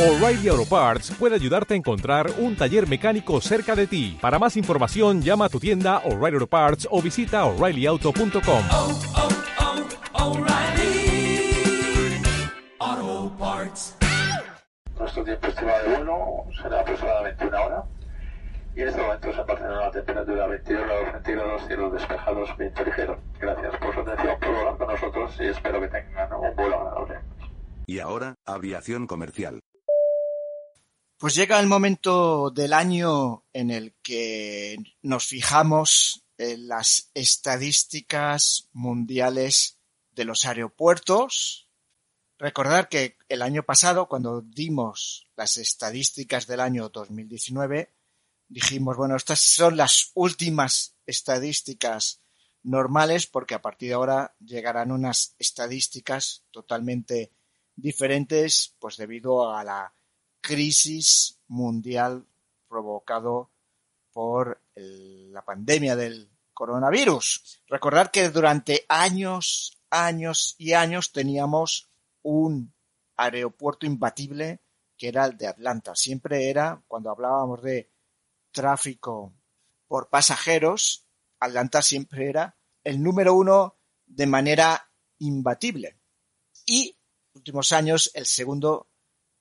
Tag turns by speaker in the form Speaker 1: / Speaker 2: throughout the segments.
Speaker 1: O'Reilly Auto Parts puede ayudarte a encontrar un taller mecánico cerca de ti. Para más información, llama a tu tienda O'Reilly Auto Parts o visita oreillyauto.com.
Speaker 2: oh, oh, Parts.
Speaker 3: Nuestro tiempo estimado de vuelo será aproximadamente una hora. Y en este momento se Barcelona la temperatura 22 grados centígrados, cielos despejados, viento ligero. Gracias por su atención, por volar con nosotros y espero que tengan un vuelo agradable.
Speaker 4: Y ahora, aviación comercial.
Speaker 5: Pues llega el momento del año en el que nos fijamos en las estadísticas mundiales de los aeropuertos. Recordar que el año pasado, cuando dimos las estadísticas del año 2019, dijimos, bueno, estas son las últimas estadísticas normales porque a partir de ahora llegarán unas estadísticas totalmente diferentes, pues debido a la crisis mundial provocado por la pandemia del coronavirus. Recordar que durante años, años y años teníamos un aeropuerto imbatible que era el de Atlanta. Siempre era, cuando hablábamos de tráfico por pasajeros, Atlanta siempre era el número uno de manera imbatible. Y últimos años el segundo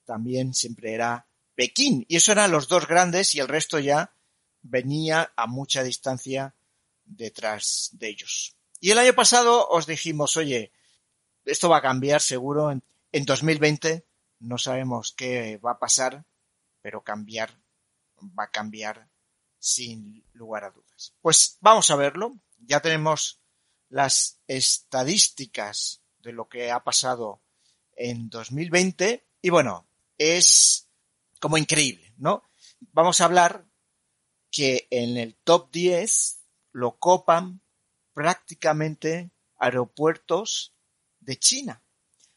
Speaker 5: también siempre era Pekín. Y eso eran los dos grandes y el resto ya venía a mucha distancia detrás de ellos. Y el año pasado os dijimos, oye, esto va a cambiar seguro en, en 2020. No sabemos qué va a pasar, pero cambiar va a cambiar sin lugar a dudas. Pues vamos a verlo. Ya tenemos las estadísticas de lo que ha pasado en 2020 y bueno, es como increíble, ¿no? Vamos a hablar que en el top 10 lo copan prácticamente aeropuertos de China.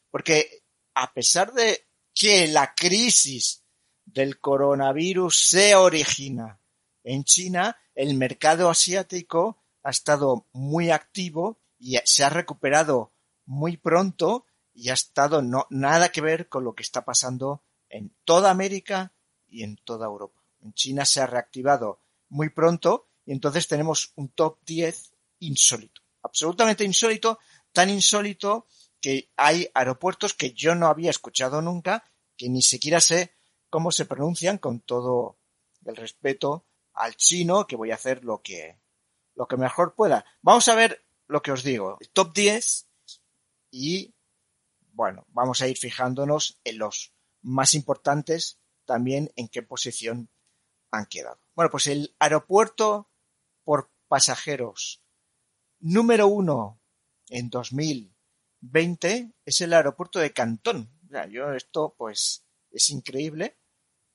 Speaker 5: Porque a pesar de que la crisis del coronavirus se origina en China, el mercado asiático ha estado muy activo y se ha recuperado muy pronto y ha estado no, nada que ver con lo que está pasando en toda América y en toda Europa. En China se ha reactivado muy pronto y entonces tenemos un top 10 insólito, absolutamente insólito, tan insólito que hay aeropuertos que yo no había escuchado nunca, que ni siquiera sé cómo se pronuncian con todo el respeto al chino, que voy a hacer lo que, lo que mejor pueda. Vamos a ver lo que os digo, el top 10 y bueno, vamos a ir fijándonos en los más importantes, también en qué posición han quedado. Bueno, pues el aeropuerto por pasajeros número uno en 2020 es el aeropuerto de Cantón. Ya, yo esto pues es increíble,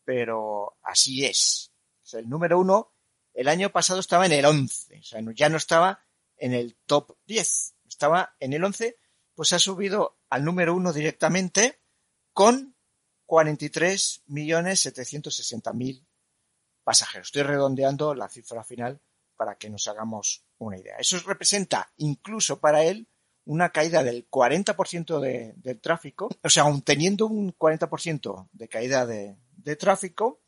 Speaker 5: pero así es. El número uno el año pasado estaba en el 11, o sea, ya no estaba en el top 10, estaba en el 11, pues ha subido al número uno directamente con 43.760.000 pasajeros. Estoy redondeando la cifra final para que nos hagamos una idea. Eso representa incluso para él una caída del 40% de, del tráfico, o sea, aun teniendo un 40% de caída de, de tráfico,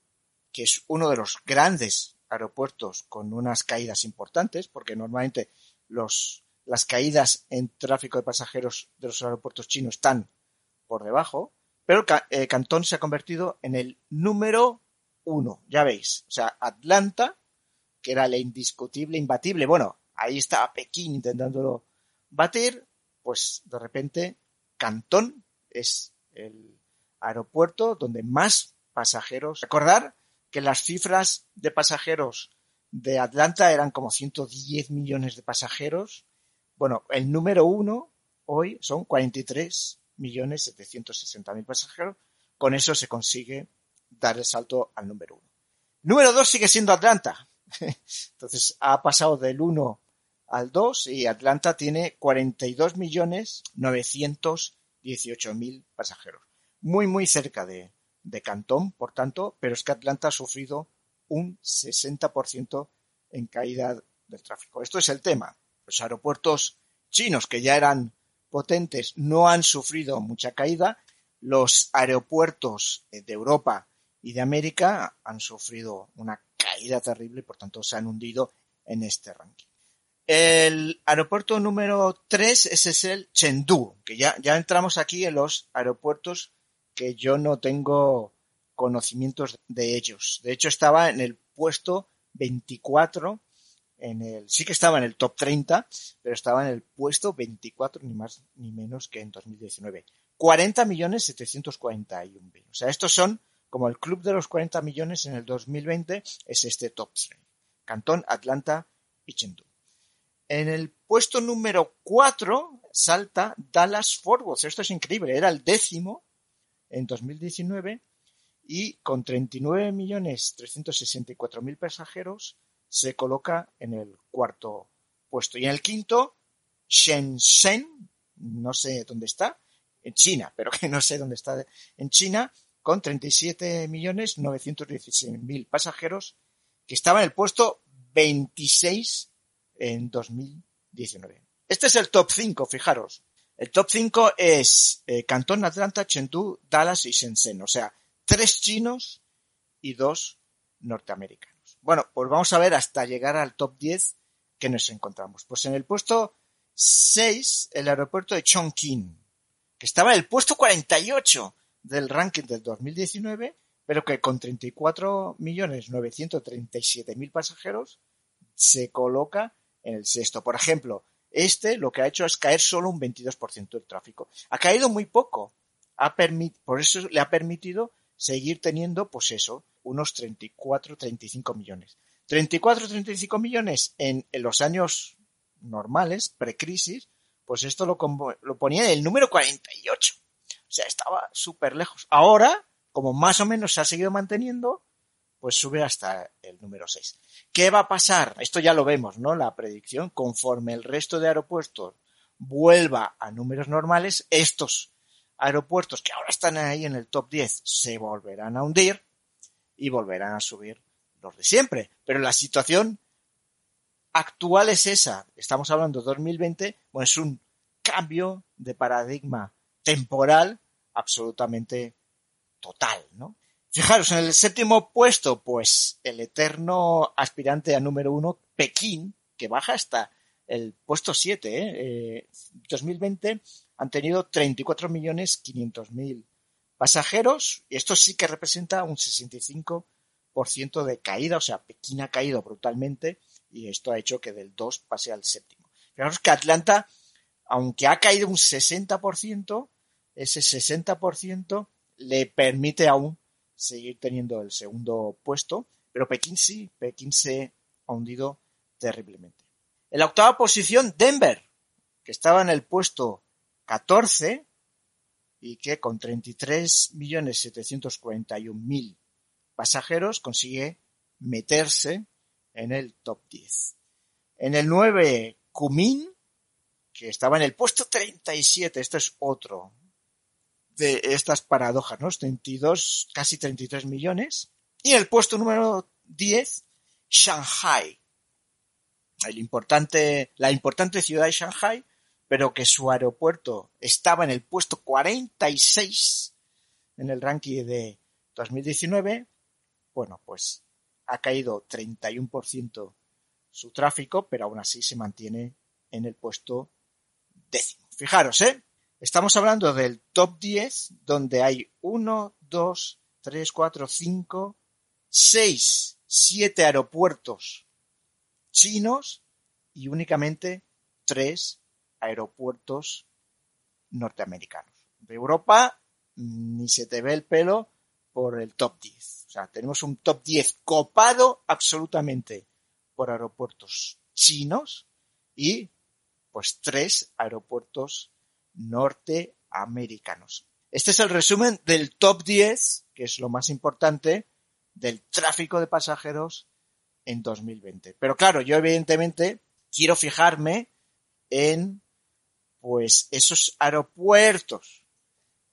Speaker 5: que es uno de los grandes aeropuertos con unas caídas importantes, porque normalmente los, las caídas en tráfico de pasajeros de los aeropuertos chinos están por debajo, pero eh, Cantón se ha convertido en el número uno, ya veis. O sea, Atlanta, que era el indiscutible, imbatible, bueno, ahí estaba Pekín intentándolo batir, pues de repente Cantón es el aeropuerto donde más pasajeros. Recordar que las cifras de pasajeros de Atlanta eran como 110 millones de pasajeros. Bueno, el número uno hoy son 43 millones 760 mil pasajeros. Con eso se consigue dar el salto al número uno. Número dos sigue siendo Atlanta. Entonces ha pasado del 1 al 2 y Atlanta tiene 42 millones 918 mil pasajeros. Muy, muy cerca de, de Cantón, por tanto, pero es que Atlanta ha sufrido un 60% en caída del tráfico. Esto es el tema. Los aeropuertos chinos que ya eran potentes no han sufrido mucha caída, los aeropuertos de Europa y de América han sufrido una caída terrible y por tanto se han hundido en este ranking. El aeropuerto número 3 es el Chengdu, que ya, ya entramos aquí en los aeropuertos que yo no tengo conocimientos de ellos. De hecho, estaba en el puesto 24, en el, sí que estaba en el top 30, pero estaba en el puesto 24, ni más ni menos que en 2019. 40 millones 741 O sea, estos son como el club de los 40 millones en el 2020, es este top 3. Cantón, Atlanta y Chengdu. En el puesto número 4 salta Dallas Fort Worth. Esto es increíble, era el décimo en 2019 y con 39.364.000 pasajeros se coloca en el cuarto puesto. Y en el quinto, Shenzhen, no sé dónde está, en China, pero que no sé dónde está en China, con 37.916.000 pasajeros, que estaba en el puesto 26 en 2019. Este es el top 5, fijaros. El top 5 es eh, Cantón, Atlanta, Chengdu, Dallas y Shenzhen. O sea, tres chinos y dos norteamericanos. Bueno, pues vamos a ver hasta llegar al top 10 que nos encontramos. Pues en el puesto 6, el aeropuerto de Chongqing, que estaba en el puesto 48 del ranking del 2019, pero que con 34.937.000 pasajeros se coloca en el sexto. Por ejemplo, este lo que ha hecho es caer solo un 22% del tráfico. Ha caído muy poco. Ha por eso le ha permitido seguir teniendo, pues eso, unos 34, 35 millones. 34, 35 millones en, los años normales, precrisis, pues esto lo, lo ponía en el número 48. O sea, estaba súper lejos. Ahora, como más o menos se ha seguido manteniendo, pues sube hasta el número 6. ¿Qué va a pasar? Esto ya lo vemos, ¿no? La predicción, conforme el resto de aeropuertos vuelva a números normales, estos aeropuertos que ahora están ahí en el top 10 se volverán a hundir y volverán a subir los de siempre. Pero la situación actual es esa. Estamos hablando de 2020, pues es un cambio de paradigma temporal absolutamente total, ¿no? Fijaros, en el séptimo puesto, pues el eterno aspirante a número uno, Pekín, que baja hasta el puesto 7, ¿eh? 2020 eh, han tenido 34.500.000 pasajeros y esto sí que representa un 65% de caída, o sea, Pekín ha caído brutalmente y esto ha hecho que del 2 pase al séptimo. Fijaros que Atlanta aunque ha caído un 60%, ese 60% le permite aún seguir teniendo el segundo puesto, pero Pekín sí, Pekín se ha hundido terriblemente. En la octava posición, Denver, que estaba en el puesto 14 y que con 33.741.000 pasajeros consigue meterse en el top 10. En el 9, Kumin, que estaba en el puesto 37, esto es otro de estas paradojas, ¿no? 32, casi 33 millones. Y el puesto número 10, Shanghai. El importante, la importante ciudad de Shanghai, pero que su aeropuerto estaba en el puesto 46 en el ranking de 2019, bueno, pues ha caído 31% su tráfico, pero aún así se mantiene en el puesto décimo. Fijaros, ¿eh? Estamos hablando del top 10, donde hay 1, 2, 3, 4, 5, 6, 7 aeropuertos chinos y únicamente 3 aeropuertos norteamericanos. De Europa ni se te ve el pelo por el top 10. O sea, tenemos un top 10 copado absolutamente por aeropuertos chinos y pues tres aeropuertos norteamericanos. Este es el resumen del top 10, que es lo más importante, del tráfico de pasajeros en 2020. Pero claro, yo evidentemente quiero fijarme en pues esos aeropuertos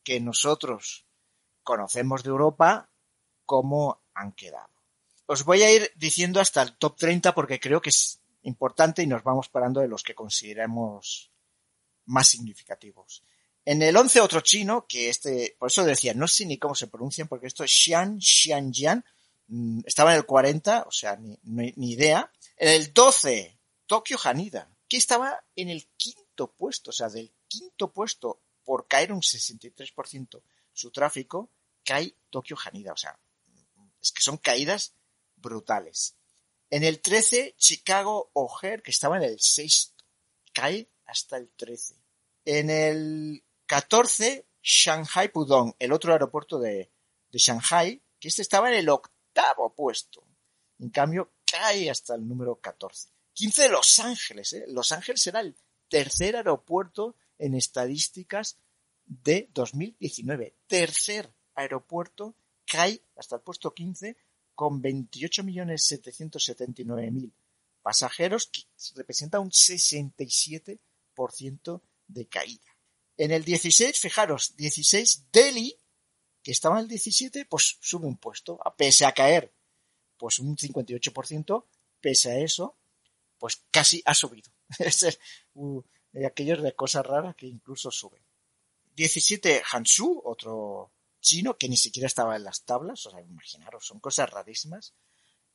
Speaker 5: que nosotros conocemos de Europa, cómo han quedado. Os voy a ir diciendo hasta el top 30 porque creo que es importante y nos vamos parando de los que consideramos más significativos. En el 11 otro chino, que este, por eso decía, no sé ni cómo se pronuncian, porque esto es Xian, Xianjian, mm, estaba en el 40, o sea, ni, ni- ni idea. En el 12, Tokio Hanida, que estaba en el quinto puesto, o sea, del quinto puesto por caer un 63% su tráfico, cae Tokio Hanida, o sea, es que son caídas brutales. En el 13, Chicago O'Hare, que estaba en el sexto, cae hasta el 13. En el 14, Shanghai Pudong, el otro aeropuerto de, de Shanghai, que este estaba en el octavo puesto. En cambio, cae hasta el número 14. 15, Los Ángeles. ¿eh? Los Ángeles era el tercer aeropuerto en estadísticas de 2019. Tercer aeropuerto cae hasta el puesto 15 con 28.779.000 pasajeros, que representa un 67% de caída. En el 16, fijaros, 16, Delhi, que estaba en el 17, pues sube un puesto, pese a caer, pues un 58%, pese a eso, pues casi ha subido. Es de aquellos de cosas raras que incluso suben. 17, Hansu, otro chino que ni siquiera estaba en las tablas, o sea, imaginaros, son cosas rarísimas.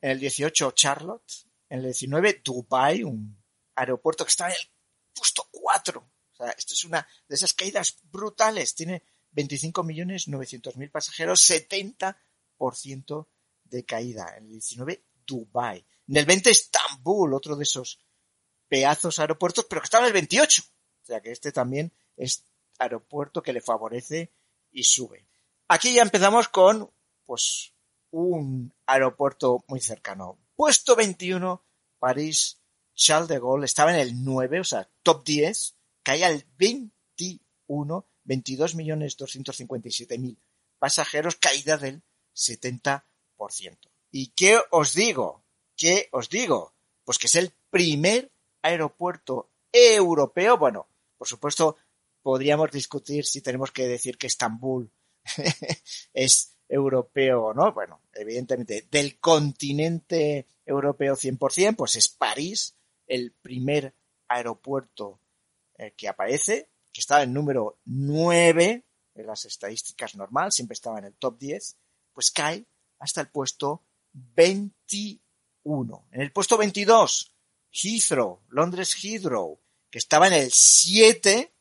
Speaker 5: En el 18, Charlotte. En el 19, Dubai, un aeropuerto que estaba en el puesto 4. O sea, esto es una de esas caídas brutales. Tiene 25.900.000 pasajeros, 70% de caída. En el 19, Dubai. En el 20, Estambul, otro de esos pedazos aeropuertos, pero que estaba en el 28. O sea, que este también es aeropuerto que le favorece y sube. Aquí ya empezamos con, pues, un aeropuerto muy cercano. Puesto 21, París, Charles de Gaulle, estaba en el 9, o sea, top 10, caía al 21, 22.257.000 pasajeros, caída del 70%. ¿Y qué os digo? ¿Qué os digo? Pues que es el primer aeropuerto europeo, bueno, por supuesto, podríamos discutir si tenemos que decir que Estambul es europeo o no. Bueno, evidentemente, del continente europeo 100%, pues es París, el primer aeropuerto eh, que aparece, que estaba en número 9 en las estadísticas normal, siempre estaba en el top 10, pues cae hasta el puesto 21. En el puesto 22, Heathrow, Londres Heathrow, que estaba en el 7,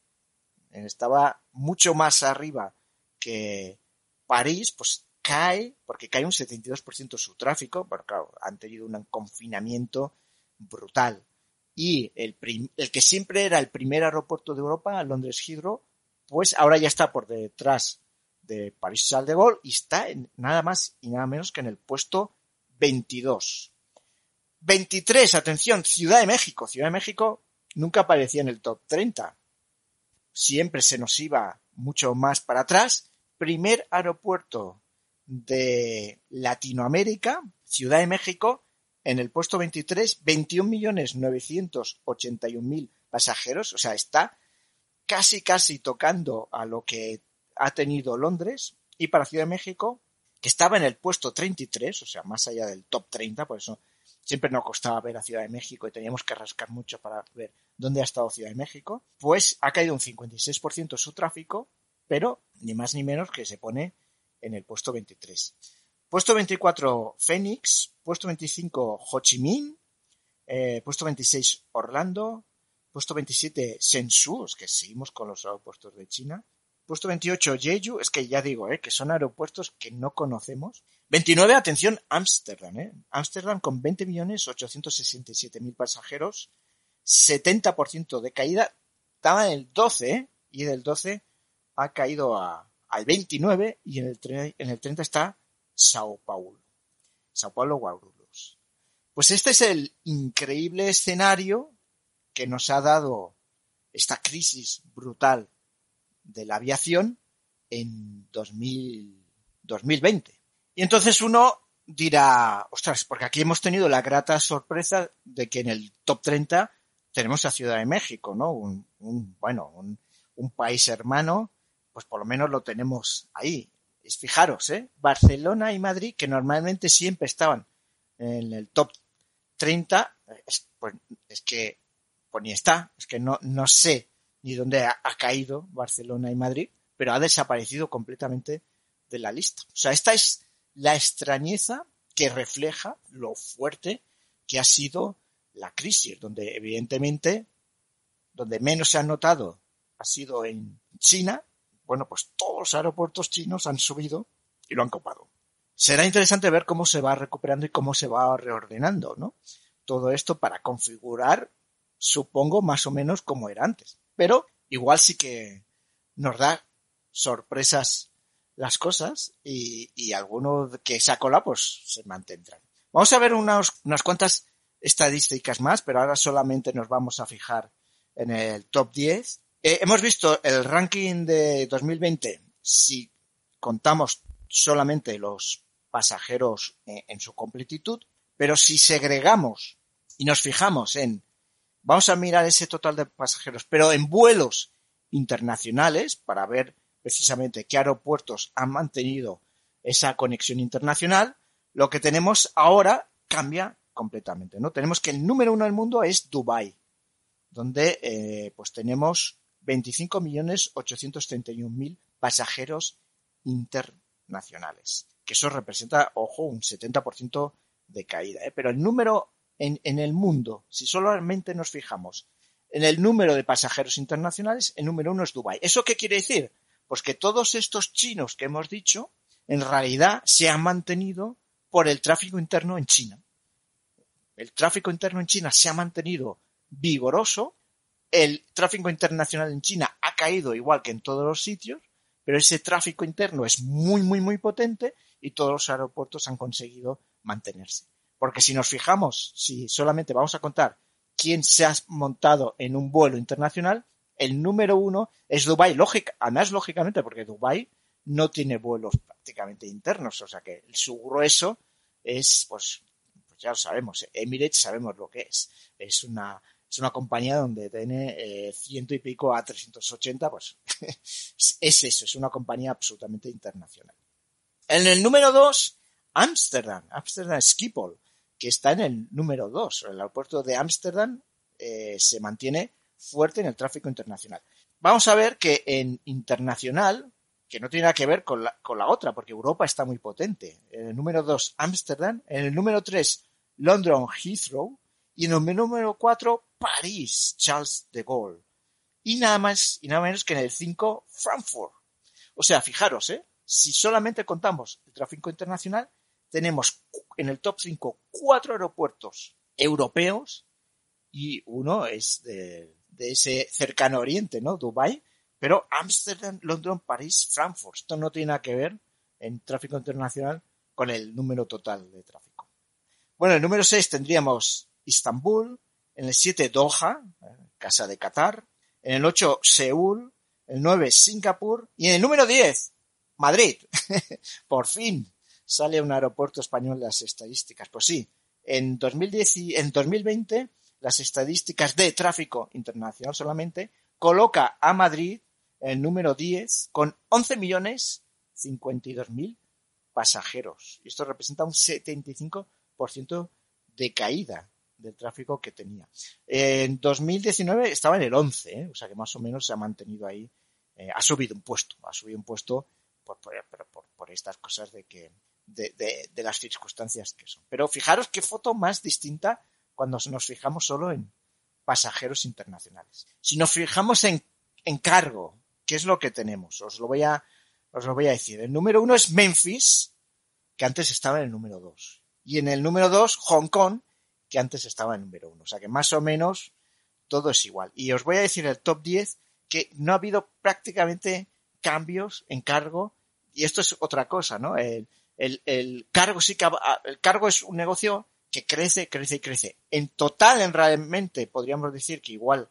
Speaker 5: estaba mucho más arriba que París, pues cae, porque cae un 72% su tráfico, pero claro, han tenido un confinamiento brutal. Y el, el que siempre era el primer aeropuerto de Europa, Londres Heathrow, pues ahora ya está por detrás de París Charles de Gaulle y está en nada más y nada menos que en el puesto 22. 23, atención, Ciudad de México. Ciudad de México nunca aparecía en el top 30. Siempre se nos iba mucho más para atrás. Primer aeropuerto de Latinoamérica, Ciudad de México, en el puesto 23, 21.981.000 pasajeros. O sea, está casi, casi tocando a lo que ha tenido Londres. Y para Ciudad de México, que estaba en el puesto 33, o sea, más allá del top 30, por eso siempre nos costaba ver a Ciudad de México y teníamos que rascar mucho para ver dónde ha estado Ciudad de México, pues ha caído un 56% su tráfico, pero ni más ni menos que se pone en el puesto 23. Puesto 24 Phoenix, puesto 25 Ho Chi Minh, eh, puesto 26 Orlando, puesto 27 Shenzhou, es que seguimos con los aeropuertos de China, puesto 28 Jeju, es que ya digo, eh, que son aeropuertos que no conocemos. 29, atención, Ámsterdam, eh. Ámsterdam con 20.867.000 pasajeros, 70% de caída, estaba en el 12, eh, y del 12 ha caído a, al 29 y en el, en el 30 está Sao Paulo. Sao Paulo Guarulhos. Pues este es el increíble escenario que nos ha dado esta crisis brutal de la aviación en 2000 2020. Y entonces uno dirá, ostras, porque aquí hemos tenido la grata sorpresa de que en el top 30 tenemos a Ciudad de México, ¿no? Un, un- bueno, un, un país hermano, pues por lo menos lo tenemos ahí. Es fijaros, ¿eh? Barcelona y Madrid, que normalmente siempre estaban en el top 30, es, pues, es que, pues ni está, es que no, no sé ni dónde ha, caído Barcelona y Madrid, pero ha desaparecido completamente de la lista. O sea, esta es la extrañeza que refleja lo fuerte que ha sido la crisis, donde evidentemente, donde menos se ha notado ha sido en China, bueno, pues todos los aeropuertos chinos han subido y lo han copado. Será interesante ver cómo se va recuperando y cómo se va reordenando, ¿no? Todo esto para configurar, supongo, más o menos como era antes. Pero igual sí que nos da sorpresas las cosas y, y alguno que se cola pues se mantendrán. Vamos a ver unas, unas cuantas estadísticas más, pero ahora solamente nos vamos a fijar en el top 10. Eh, hemos visto el ranking de 2020 si contamos solamente los pasajeros en, en su completitud, pero si segregamos y nos fijamos en, vamos a mirar ese total de pasajeros, pero en vuelos internacionales para ver precisamente qué aeropuertos han mantenido esa conexión internacional, lo que tenemos ahora cambia completamente, ¿no? Tenemos que el número uno del mundo es Dubai, donde eh, pues tenemos 25.831.000 pasajeros internacionales, que eso representa, ojo, un 70% de caída, ¿eh? pero el número en, en el mundo, si solamente nos fijamos en el número de pasajeros internacionales, el número uno es Dubai. ¿Eso qué quiere decir? Pues que todos estos chinos que hemos dicho, en realidad se han mantenido por el tráfico interno en China. El tráfico interno en China se ha mantenido vigoroso, el tráfico internacional en China ha caído igual que en todos los sitios, pero ese tráfico interno es muy, muy, muy potente y todos los aeropuertos han conseguido mantenerse. Porque si nos fijamos, si solamente vamos a contar quién se ha montado en un vuelo internacional, el número uno es Dubai. Lógica, además, lógicamente, porque Dubai no tiene vuelos prácticamente internos, o sea que su grueso es, pues, pues ya lo sabemos, Emirates sabemos lo que es. Es una, es una compañía donde tiene eh, ciento y pico a 380, pues es eso, es una compañía absolutamente internacional. En el número dos, Amsterdam, Amsterdam Schiphol, que está en el número dos. El aeropuerto de Amsterdam eh, se mantiene fuerte en el tráfico internacional. Vamos a ver que en internacional, que no tiene nada que ver con la, con la otra, porque Europa está muy potente. En el número 2, Ámsterdam. En el número 3, London Heathrow. Y en el número 4, París, Charles de Gaulle. Y nada más y nada menos que en el 5, Frankfurt. O sea, fijaros, ¿eh? si solamente contamos el tráfico internacional, tenemos en el top 5 cuatro aeropuertos europeos y uno es de, ese cercano oriente, ¿no? Dubai, pero Ámsterdam, London, París, Frankfurt. Esto no tiene nada que ver en tráfico internacional con el número total de tráfico. Bueno, en el número 6 tendríamos Istambul, en el 7 Doha, casa de Qatar, en el 8 Seúl, el 9 Singapur y en el número 10 Madrid. Por fin sale un aeropuerto español las estadísticas. Pues sí, en, 2010 y, en 2020 las estadísticas de tráfico internacional solamente coloca a Madrid el número 10 con 11 millones 52 mil pasajeros. Y esto representa un 75% de caída del tráfico que tenía. En 2019 estaba en el 11, ¿eh? o sea que más o menos se ha mantenido ahí, eh, ha subido un puesto, ha subido un puesto por, por, por estas cosas de que, de, las circunstancias que son. Pero fijaros qué foto más distinta cuando nos fijamos solo en pasajeros internacionales. Si nos fijamos en, en cargo, ¿qué es lo que tenemos? Os lo voy a, os lo voy a decir. El número uno es Memphis, que antes estaba en el número dos. Y en el número dos, Hong Kong, que antes estaba en el número uno. O sea que más o menos todo es igual. Y os voy a decir el top 10 que no ha habido prácticamente cambios en cargo. Y esto es otra cosa, ¿no? El, el, el cargo sí que, el cargo es un negocio que crece, crece y crece. En total, en realmente, podríamos decir que igual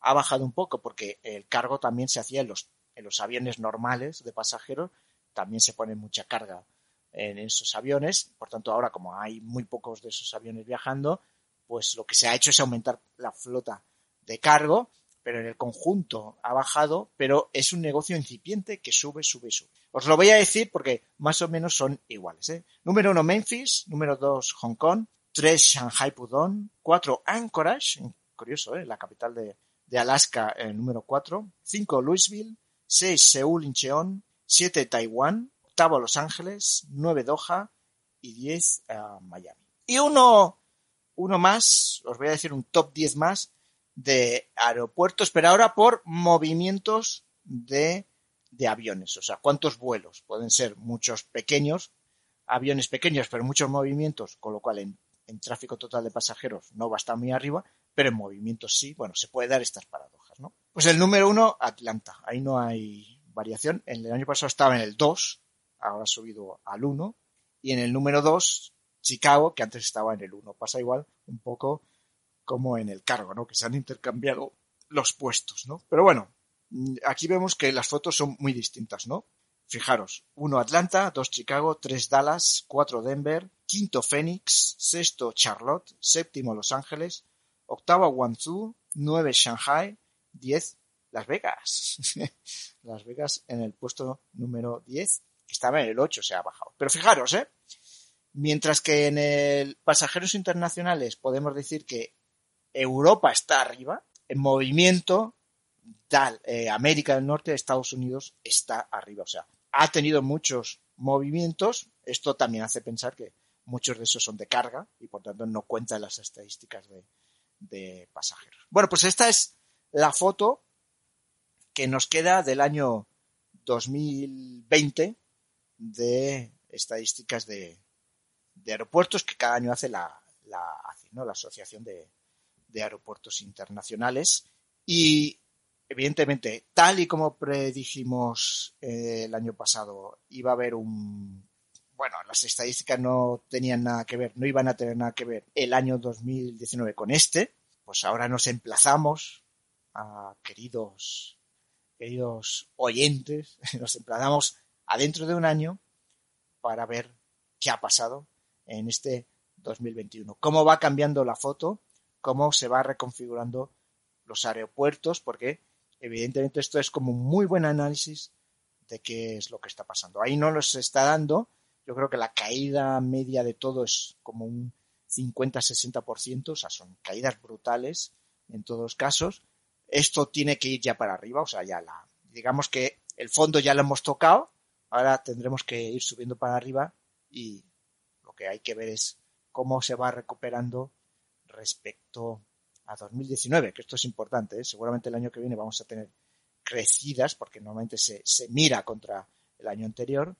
Speaker 5: ha bajado un poco porque el cargo también se hacía en los, en los aviones normales de pasajeros, también se pone mucha carga en esos aviones, por tanto ahora como hay muy pocos de esos aviones viajando, pues lo que se ha hecho es aumentar la flota de cargo, pero en el conjunto ha bajado, pero es un negocio incipiente que sube, sube, sube. Os lo voy a decir porque más o menos son iguales. ¿eh? Número uno Memphis, número dos Hong Kong, 3 Shanghai Pudong, 4 Anchorage, curioso, ¿eh? la capital de, de Alaska el número 4, 5 Louisville, 6 Seúl Incheon, 7 Taiwán, octavo Los Ángeles, 9 Doha y 10 uh, Miami. Y uno, uno más, os voy a decir un top 10 más de aeropuertos, pero ahora por movimientos de, de aviones. O sea, cuántos vuelos. Pueden ser muchos pequeños, aviones pequeños, pero muchos movimientos, con lo cual en, en tráfico total de pasajeros no va a estar muy arriba, pero en movimientos sí. Bueno, se puede dar estas paradojas, ¿no? Pues el número uno, Atlanta. Ahí no hay variación. El año pasado estaba en el 2, ahora ha subido al 1. Y en el número 2, Chicago, que antes estaba en el 1. Pasa igual un poco como en el cargo, ¿no? Que se han intercambiado los puestos, ¿no? Pero bueno, aquí vemos que las fotos son muy distintas, ¿no? Fijaros, 1 Atlanta, 2 Chicago, 3 Dallas, 4 Denver, quinto Phoenix, sexto Charlotte, séptimo Los Ángeles, octavo Guangzhou, 9 Shanghai, 10 Las Vegas. Las Vegas en el puesto número 10, que estaba en el 8, se ha bajado. Pero fijaros, ¿eh? Mientras que en el pasajeros internacionales podemos decir que Europa está arriba, en movimiento, tal, eh, América del Norte, Estados Unidos está arriba. O sea, ha tenido muchos movimientos. Esto también hace pensar que muchos de esos son de carga y por tanto no cuentan las estadísticas de, de pasajeros. Bueno, pues esta es la foto que nos queda del año 2020 de estadísticas de, de aeropuertos que cada año hace la, la, ¿no? la Asociación de, de Aeropuertos Internacionales. Y evidentemente, tal y como predijimos eh, el año pasado, iba a haber un... Bueno, las estadísticas no tenían nada que ver, no iban a tener nada que ver el año 2019 con este, pues ahora nos emplazamos a queridos, queridos oyentes, nos emplazamos adentro de un año para ver qué ha pasado en este 2021. Cómo va cambiando la foto, cómo se va reconfigurando los aeropuertos, porque evidentemente esto es como un muy buen análisis de qué es lo que está pasando. Ahí no nos está dando, yo creo que la caída media de todo es como un 50-60%, o sea, son caídas brutales en todos los casos. Esto tiene que ir ya para arriba, o sea, ya la, digamos que el fondo ya lo hemos tocado, ahora tendremos que ir subiendo para arriba y lo que hay que ver es cómo se va recuperando respecto a 2019, que esto es importante, ¿eh? seguramente el año que viene vamos a tener crecidas, porque normalmente se, se mira contra el año anterior,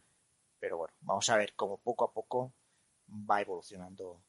Speaker 5: pero bueno, vamos a ver cómo poco a poco va evolucionando